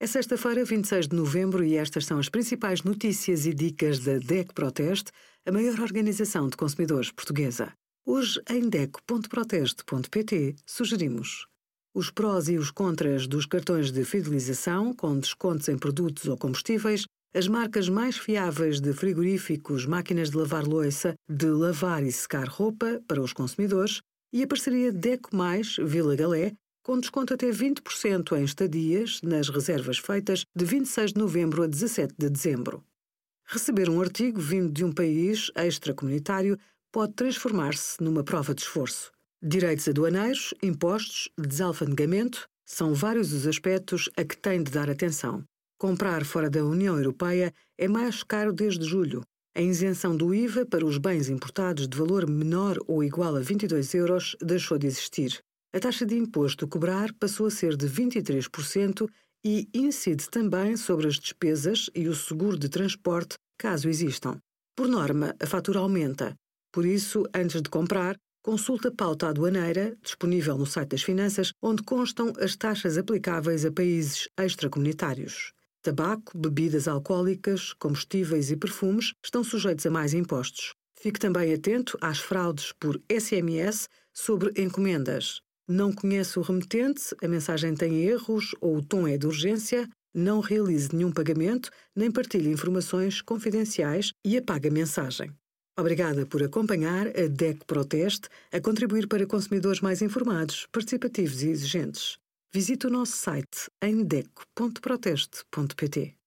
É sexta-feira, 26 de novembro, e estas são as principais notícias e dicas da DEC Proteste, a maior organização de consumidores portuguesa. Hoje, em DEC.proteste.pt, sugerimos os prós e os contras dos cartões de fidelização, com descontos em produtos ou combustíveis, as marcas mais fiáveis de frigoríficos, máquinas de lavar louça, de lavar e secar roupa para os consumidores e a parceria DECO Mais Vila Galé, com desconto até 20% em estadias nas reservas feitas de 26 de novembro a 17 de dezembro. Receber um artigo vindo de um país extracomunitário pode transformar-se numa prova de esforço. Direitos aduaneiros, impostos, desalfandegamento são vários os aspectos a que tem de dar atenção. Comprar fora da União Europeia é mais caro desde julho. A isenção do IVA para os bens importados de valor menor ou igual a 22 euros deixou de existir. A taxa de imposto a cobrar passou a ser de 23% e incide também sobre as despesas e o seguro de transporte, caso existam. Por norma, a fatura aumenta. Por isso, antes de comprar, consulta a pauta aduaneira, disponível no site das Finanças, onde constam as taxas aplicáveis a países extracomunitários. Tabaco, bebidas alcoólicas, combustíveis e perfumes estão sujeitos a mais impostos. Fique também atento às fraudes por SMS sobre encomendas. Não conhece o remetente, a mensagem tem erros ou o tom é de urgência, não realize nenhum pagamento, nem partilhe informações confidenciais e apague a mensagem. Obrigada por acompanhar a DEC Proteste a contribuir para consumidores mais informados, participativos e exigentes. Visite o nosso site em deco.proteste.pt.